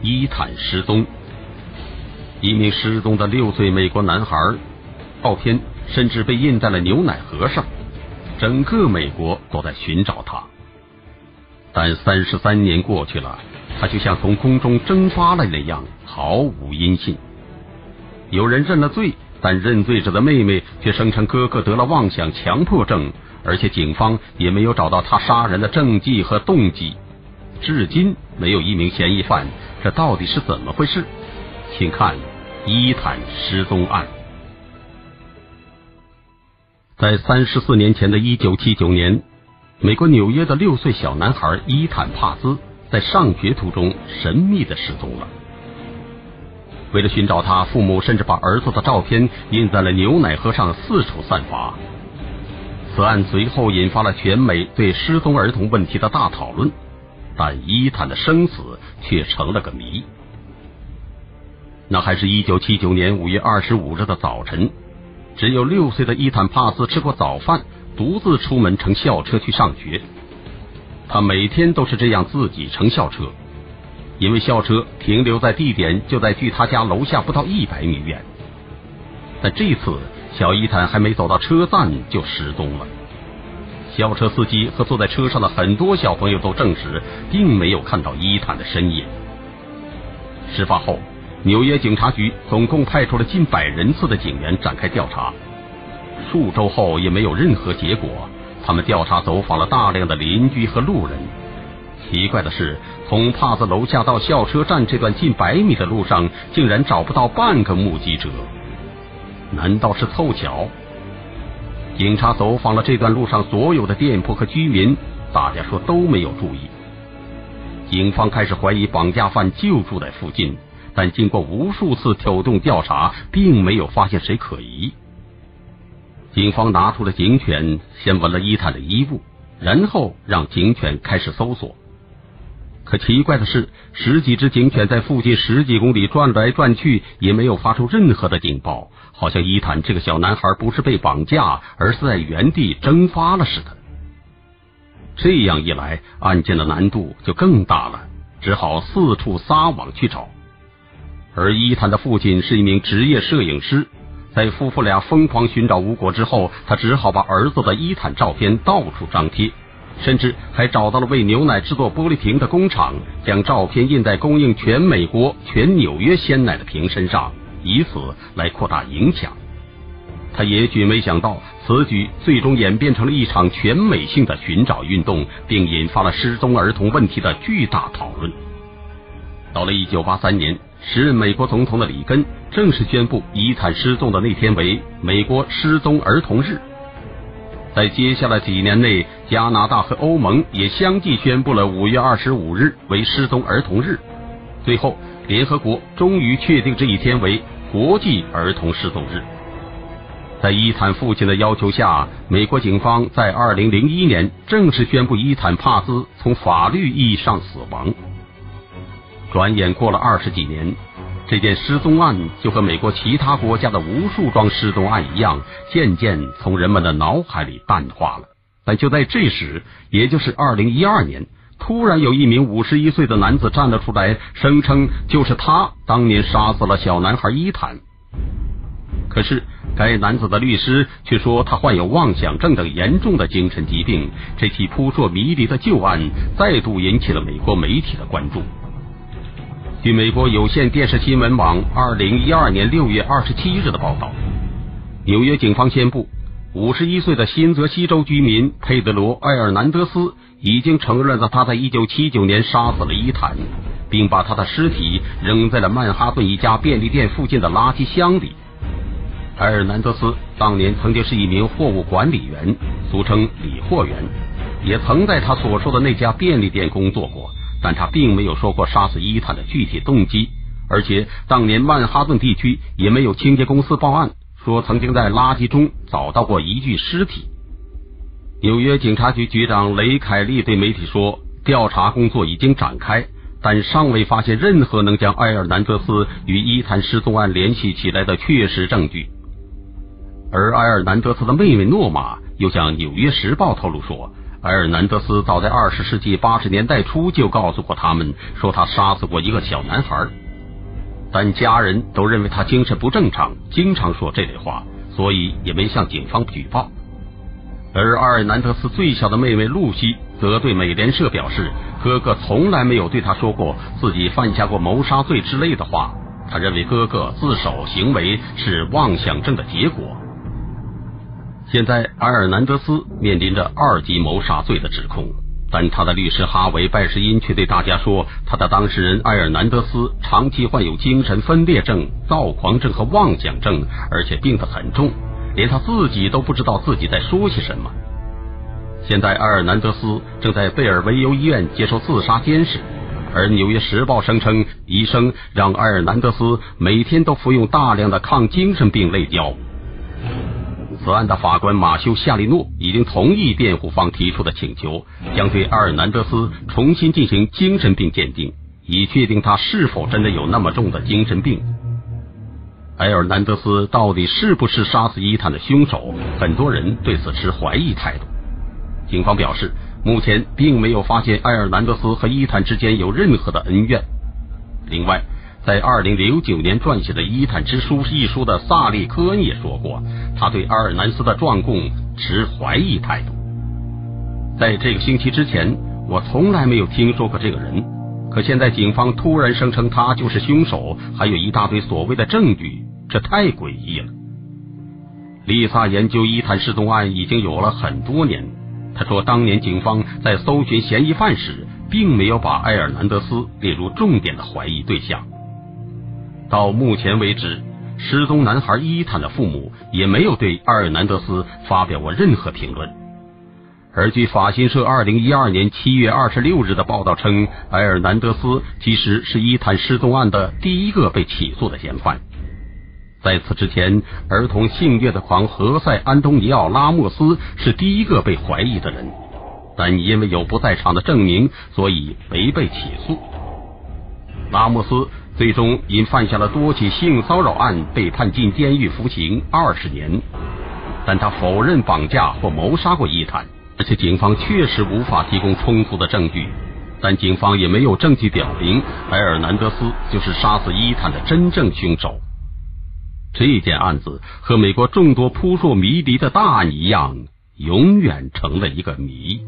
伊坦失踪。一名失踪的六岁美国男孩，照片甚至被印在了牛奶盒上，整个美国都在寻找他。但三十三年过去了，他就像从空中蒸发了那样，毫无音信。有人认了罪，但认罪者的妹妹却声称哥哥得了妄想强迫症，而且警方也没有找到他杀人的证据和动机。至今没有一名嫌疑犯，这到底是怎么回事？请看伊坦失踪案。在三十四年前的一九七九年，美国纽约的六岁小男孩伊坦帕兹在上学途中神秘的失踪了。为了寻找他，父母甚至把儿子的照片印在了牛奶盒上，四处散发。此案随后引发了全美对失踪儿童问题的大讨论。但伊坦的生死却成了个谜。那还是一九七九年五月二十五日的早晨，只有六岁的伊坦帕斯吃过早饭，独自出门乘校车去上学。他每天都是这样自己乘校车，因为校车停留在地点就在距他家楼下不到一百米远。但这次，小伊坦还没走到车站就失踪了。轿车司机和坐在车上的很多小朋友都证实，并没有看到伊坦的身影。事发后，纽约警察局总共派出了近百人次的警员展开调查，数周后也没有任何结果。他们调查走访了大量的邻居和路人。奇怪的是，从帕子楼下到校车站这段近百米的路上，竟然找不到半个目击者。难道是凑巧？警察走访了这段路上所有的店铺和居民，大家说都没有注意。警方开始怀疑绑架犯就住在附近，但经过无数次挑动调查，并没有发现谁可疑。警方拿出了警犬，先闻了伊坦的衣物，然后让警犬开始搜索。可奇怪的是，十几只警犬在附近十几公里转来转去，也没有发出任何的警报。好像伊坦这个小男孩不是被绑架，而是在原地蒸发了似的。这样一来，案件的难度就更大了，只好四处撒网去找。而伊坦的父亲是一名职业摄影师，在夫妇俩疯狂寻找无果之后，他只好把儿子的伊坦照片到处张贴，甚至还找到了为牛奶制作玻璃瓶的工厂，将照片印在供应全美国、全纽约鲜奶的瓶身上。以此来扩大影响，他也许没想到，此举最终演变成了一场全美性的寻找运动，并引发了失踪儿童问题的巨大讨论。到了一九八三年，时任美国总统的里根正式宣布，遗产失踪的那天为美国失踪儿童日。在接下来几年内，加拿大和欧盟也相继宣布了五月二十五日为失踪儿童日。最后。联合国终于确定这一天为国际儿童失踪日。在伊坦父亲的要求下，美国警方在二零零一年正式宣布伊坦帕兹从法律意义上死亡。转眼过了二十几年，这件失踪案就和美国其他国家的无数桩失踪案一样，渐渐从人们的脑海里淡化了。但就在这时，也就是二零一二年。突然有一名五十一岁的男子站了出来，声称就是他当年杀死了小男孩伊坦。可是该男子的律师却说他患有妄想症等严重的精神疾病。这起扑朔迷离的旧案再度引起了美国媒体的关注。据美国有线电视新闻网二零一二年六月二十七日的报道，纽约警方宣布，五十一岁的新泽西州居民佩德罗·埃尔南德斯。已经承认了他在一九七九年杀死了伊坦，并把他的尸体扔在了曼哈顿一家便利店附近的垃圾箱里。埃尔南德斯当年曾经是一名货物管理员，俗称理货员，也曾在他所说的那家便利店工作过，但他并没有说过杀死伊坦的具体动机，而且当年曼哈顿地区也没有清洁公司报案说曾经在垃圾中找到过一具尸体。纽约警察局局长雷凯利对媒体说：“调查工作已经展开，但尚未发现任何能将埃尔南德斯与伊坦失踪案联系起来的确实证据。”而埃尔南德斯的妹妹诺玛又向《纽约时报》透露说：“埃尔南德斯早在二十世纪八十年代初就告诉过他们，说他杀死过一个小男孩，但家人都认为他精神不正常，经常说这类话，所以也没向警方举报。而阿尔南德斯最小的妹妹露西则对美联社表示，哥哥从来没有对他说过自己犯下过谋杀罪之类的话。他认为哥哥自首行为是妄想症的结果。现在，埃尔南德斯面临着二级谋杀罪的指控，但他的律师哈维·拜什因却对大家说，他的当事人埃尔南德斯长期患有精神分裂症、躁狂症和妄想症，而且病得很重，连他自己都不知道自己在说些什么。现在，埃尔南德斯正在贝尔维尤医院接受自杀监视，而《纽约时报》声称，医生让埃尔南德斯每天都服用大量的抗精神病类胶。此案的法官马修·夏利诺已经同意辩护方提出的请求，将对阿尔南德斯重新进行精神病鉴定，以确定他是否真的有那么重的精神病。埃尔南德斯到底是不是杀死伊坦的凶手？很多人对此持怀疑态度。警方表示，目前并没有发现埃尔南德斯和伊坦之间有任何的恩怨。另外，在二零零九年撰写的《伊坦之书》一书的萨利科恩也说过，他对阿尔南斯的状供持怀疑态度。在这个星期之前，我从来没有听说过这个人，可现在警方突然声称他就是凶手，还有一大堆所谓的证据，这太诡异了。丽萨研究伊坦失踪案已经有了很多年，他说，当年警方在搜寻嫌疑犯时，并没有把埃尔南德斯列入重点的怀疑对象。到目前为止，失踪男孩伊坦的父母也没有对阿尔南德斯发表过任何评论。而据法新社二零一二年七月二十六日的报道称，埃尔南德斯其实是伊坦失踪案的第一个被起诉的嫌犯。在此之前，儿童性虐的狂何塞·安东尼奥·拉莫斯是第一个被怀疑的人，但因为有不在场的证明，所以没被起诉。拉莫斯。最终因犯下了多起性骚扰案被判进监狱服刑二十年，但他否认绑架或谋杀过伊坦，而且警方确实无法提供充足的证据，但警方也没有证据表明埃尔南德斯就是杀死伊坦的真正凶手。这件案子和美国众多扑朔迷离的大案一样，永远成了一个谜。